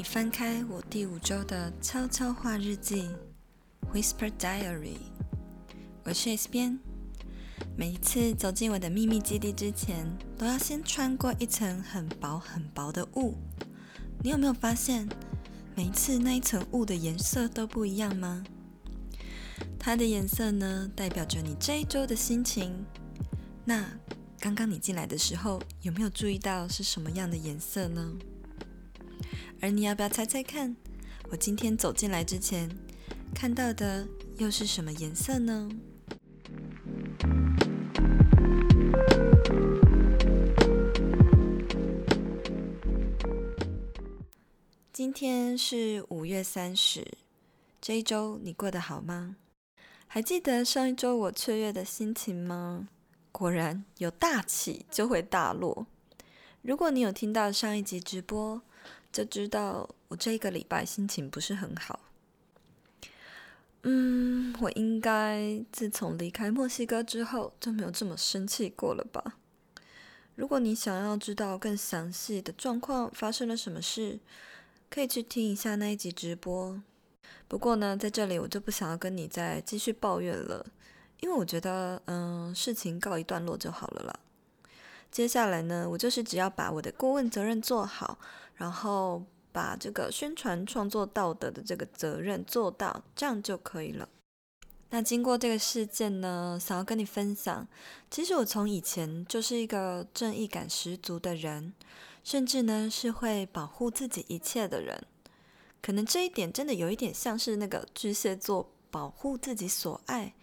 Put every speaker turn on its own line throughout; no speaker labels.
你翻开我第五周的悄悄话日记 （Whisper Diary）。我是 S 编。每一次走进我的秘密基地之前，都要先穿过一层很薄很薄的雾。你有没有发现，每一次那一层雾的颜色都不一样吗？它的颜色呢，代表着你这一周的心情。那刚刚你进来的时候，有没有注意到是什么样的颜色呢？而你要不要猜猜看，我今天走进来之前看到的又是什么颜色呢？今天是五月三十，这一周你过得好吗？还记得上一周我雀跃的心情吗？果然有大起就会大落。如果你有听到上一集直播，就知道我这一个礼拜心情不是很好。嗯，我应该自从离开墨西哥之后就没有这么生气过了吧？如果你想要知道更详细的状况发生了什么事，可以去听一下那一集直播。不过呢，在这里我就不想要跟你再继续抱怨了。因为我觉得，嗯，事情告一段落就好了啦。接下来呢，我就是只要把我的顾问责任做好，然后把这个宣传创作道德的这个责任做到，这样就可以了。那经过这个事件呢，想要跟你分享，其实我从以前就是一个正义感十足的人，甚至呢是会保护自己一切的人。可能这一点真的有一点像是那个巨蟹座保护自己所爱。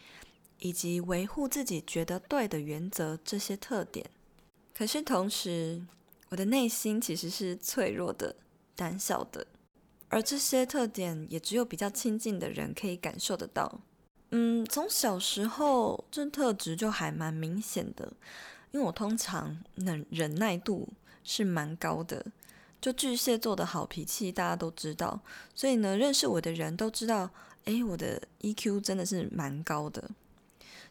以及维护自己觉得对的原则这些特点，可是同时，我的内心其实是脆弱的、胆小的，而这些特点也只有比较亲近的人可以感受得到。嗯，从小时候这特质就还蛮明显的，因为我通常忍忍耐度是蛮高的，就巨蟹座的好脾气大家都知道，所以呢，认识我的人都知道，诶，我的 EQ 真的是蛮高的。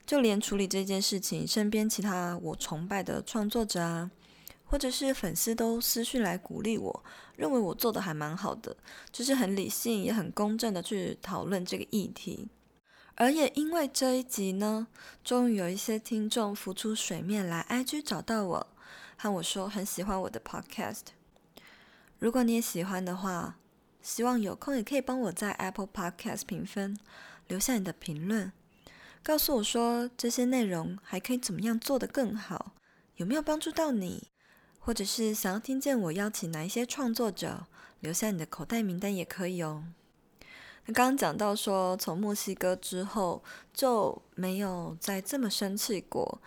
就连处理这件事情，身边其他我崇拜的创作者啊，或者是粉丝都私讯来鼓励我，认为我做的还蛮好的，就是很理性也很公正的去讨论这个议题。而也因为这一集呢，终于有一些听众浮出水面来，IG 找到我，和我说很喜欢我的 Podcast。如果你也喜欢的话，希望有空也可以帮我在 Apple Podcast 评分，留下你的评论。告诉我说这些内容还可以怎么样做得更好？有没有帮助到你？或者是想要听见我邀请哪一些创作者？留下你的口袋名单也可以哦。那刚刚讲到说，从墨西哥之后就没有再这么生气过，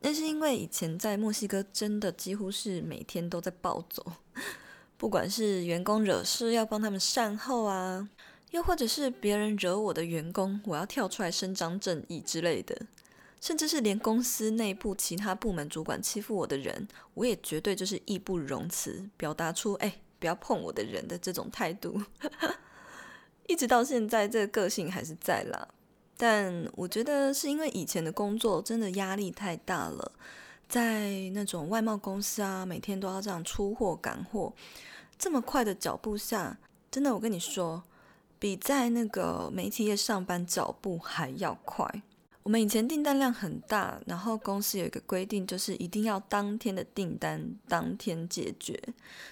那是因为以前在墨西哥真的几乎是每天都在暴走，不管是员工惹事要帮他们善后啊。又或者是别人惹我的员工，我要跳出来伸张正义之类的，甚至是连公司内部其他部门主管欺负我的人，我也绝对就是义不容辞，表达出“哎，不要碰我的人”的这种态度。一直到现在，这个个性还是在啦。但我觉得是因为以前的工作真的压力太大了，在那种外贸公司啊，每天都要这样出货赶货，这么快的脚步下，真的，我跟你说。比在那个媒体业上班脚步还要快。我们以前订单量很大，然后公司有一个规定，就是一定要当天的订单当天解决，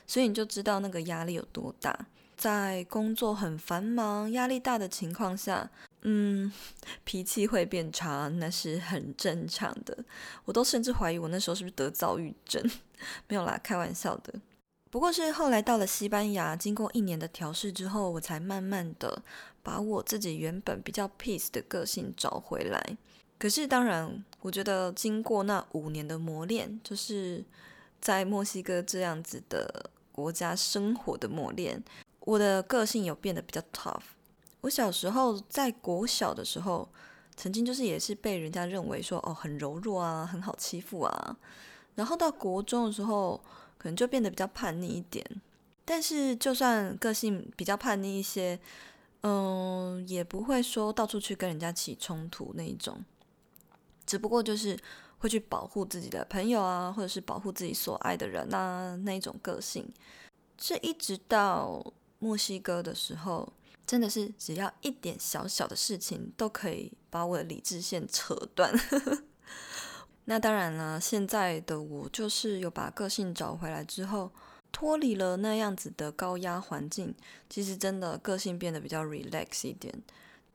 所以你就知道那个压力有多大。在工作很繁忙、压力大的情况下，嗯，脾气会变差，那是很正常的。我都甚至怀疑我那时候是不是得躁郁症，没有啦，开玩笑的。不过是后来到了西班牙，经过一年的调试之后，我才慢慢的把我自己原本比较 peace 的个性找回来。可是当然，我觉得经过那五年的磨练，就是在墨西哥这样子的国家生活的磨练，我的个性有变得比较 tough。我小时候在国小的时候，曾经就是也是被人家认为说哦很柔弱啊，很好欺负啊。然后到国中的时候，可能就变得比较叛逆一点，但是就算个性比较叛逆一些，嗯，也不会说到处去跟人家起冲突那一种，只不过就是会去保护自己的朋友啊，或者是保护自己所爱的人啊，那一种个性。这一直到墨西哥的时候，真的是只要一点小小的事情都可以把我的理智线扯断。那当然了，现在的我就是有把个性找回来之后，脱离了那样子的高压环境，其实真的个性变得比较 relax 一点，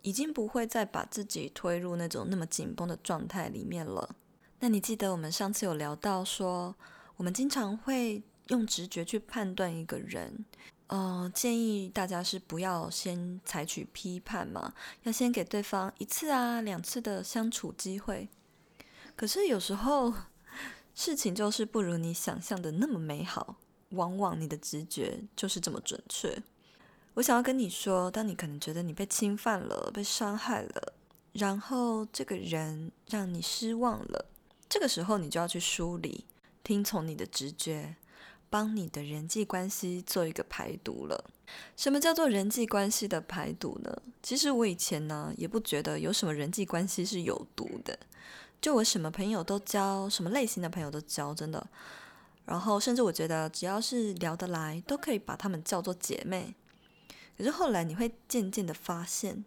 已经不会再把自己推入那种那么紧绷的状态里面了。那你记得我们上次有聊到说，我们经常会用直觉去判断一个人，呃，建议大家是不要先采取批判嘛，要先给对方一次啊、两次的相处机会。可是有时候事情就是不如你想象的那么美好。往往你的直觉就是这么准确。我想要跟你说，当你可能觉得你被侵犯了、被伤害了，然后这个人让你失望了，这个时候你就要去梳理，听从你的直觉，帮你的人际关系做一个排毒了。什么叫做人际关系的排毒呢？其实我以前呢也不觉得有什么人际关系是有毒的，就我什么朋友都交，什么类型的朋友都交，真的。然后，甚至我觉得，只要是聊得来，都可以把他们叫做姐妹。可是后来，你会渐渐的发现，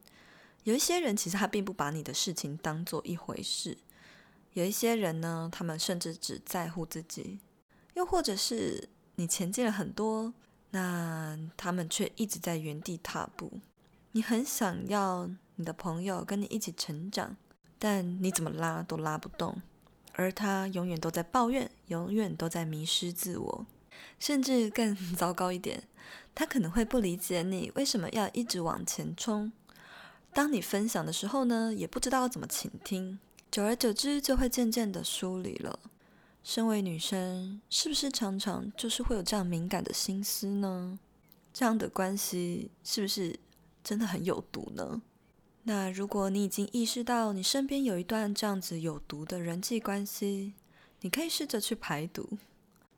有一些人其实他并不把你的事情当做一回事。有一些人呢，他们甚至只在乎自己。又或者是你前进了很多，那他们却一直在原地踏步。你很想要你的朋友跟你一起成长，但你怎么拉都拉不动。而他永远都在抱怨，永远都在迷失自我，甚至更 糟糕一点，他可能会不理解你为什么要一直往前冲。当你分享的时候呢，也不知道怎么倾听，久而久之就会渐渐的疏离了。身为女生，是不是常常就是会有这样敏感的心思呢？这样的关系是不是真的很有毒呢？那如果你已经意识到你身边有一段这样子有毒的人际关系，你可以试着去排毒。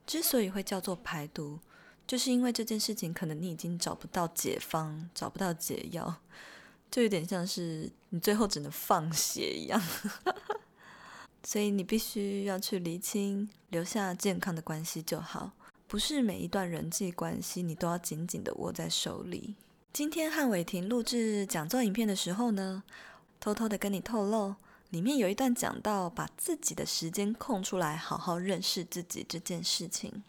之所以会叫做排毒，就是因为这件事情可能你已经找不到解方，找不到解药，就有点像是你最后只能放血一样。所以你必须要去厘清，留下健康的关系就好。不是每一段人际关系你都要紧紧的握在手里。今天和伟霆录制讲座影片的时候呢，偷偷的跟你透露，里面有一段讲到把自己的时间空出来，好好认识自己这件事情。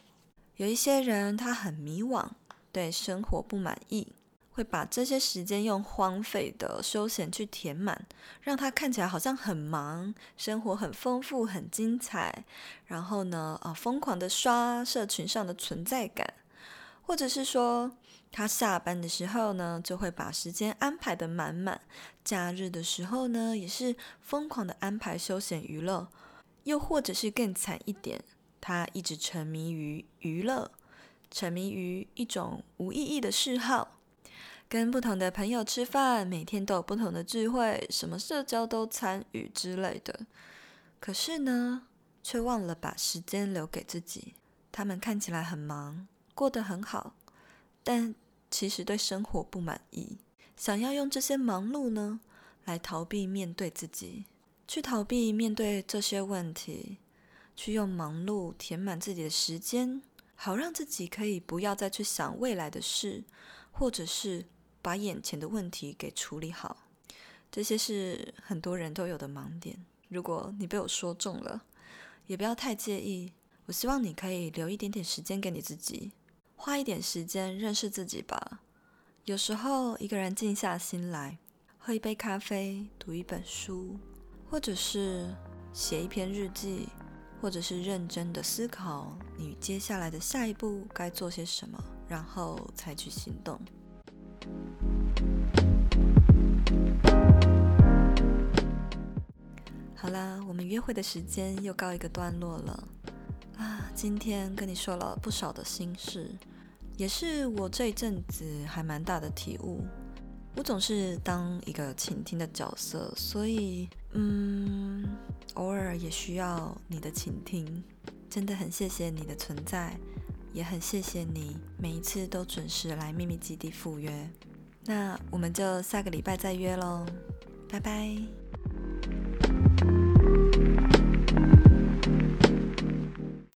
有一些人他很迷惘，对生活不满意，会把这些时间用荒废的休闲去填满，让他看起来好像很忙，生活很丰富、很精彩。然后呢，啊，疯狂的刷社群上的存在感，或者是说。他下班的时候呢，就会把时间安排得满满；假日的时候呢，也是疯狂的安排休闲娱乐。又或者是更惨一点，他一直沉迷于娱乐，沉迷于一种无意义的嗜好，跟不同的朋友吃饭，每天都有不同的聚会，什么社交都参与之类的。可是呢，却忘了把时间留给自己。他们看起来很忙，过得很好，但。其实对生活不满意，想要用这些忙碌呢，来逃避面对自己，去逃避面对这些问题，去用忙碌填满自己的时间，好让自己可以不要再去想未来的事，或者是把眼前的问题给处理好。这些是很多人都有的盲点。如果你被我说中了，也不要太介意。我希望你可以留一点点时间给你自己。花一点时间认识自己吧。有时候一个人静下心来，喝一杯咖啡，读一本书，或者是写一篇日记，或者是认真的思考你接下来的下一步该做些什么，然后采取行动。好啦，我们约会的时间又告一个段落了。今天跟你说了不少的心事，也是我这一阵子还蛮大的体悟。我总是当一个倾听的角色，所以嗯，偶尔也需要你的倾听。真的很谢谢你的存在，也很谢谢你每一次都准时来秘密基地赴约。那我们就下个礼拜再约喽，拜拜。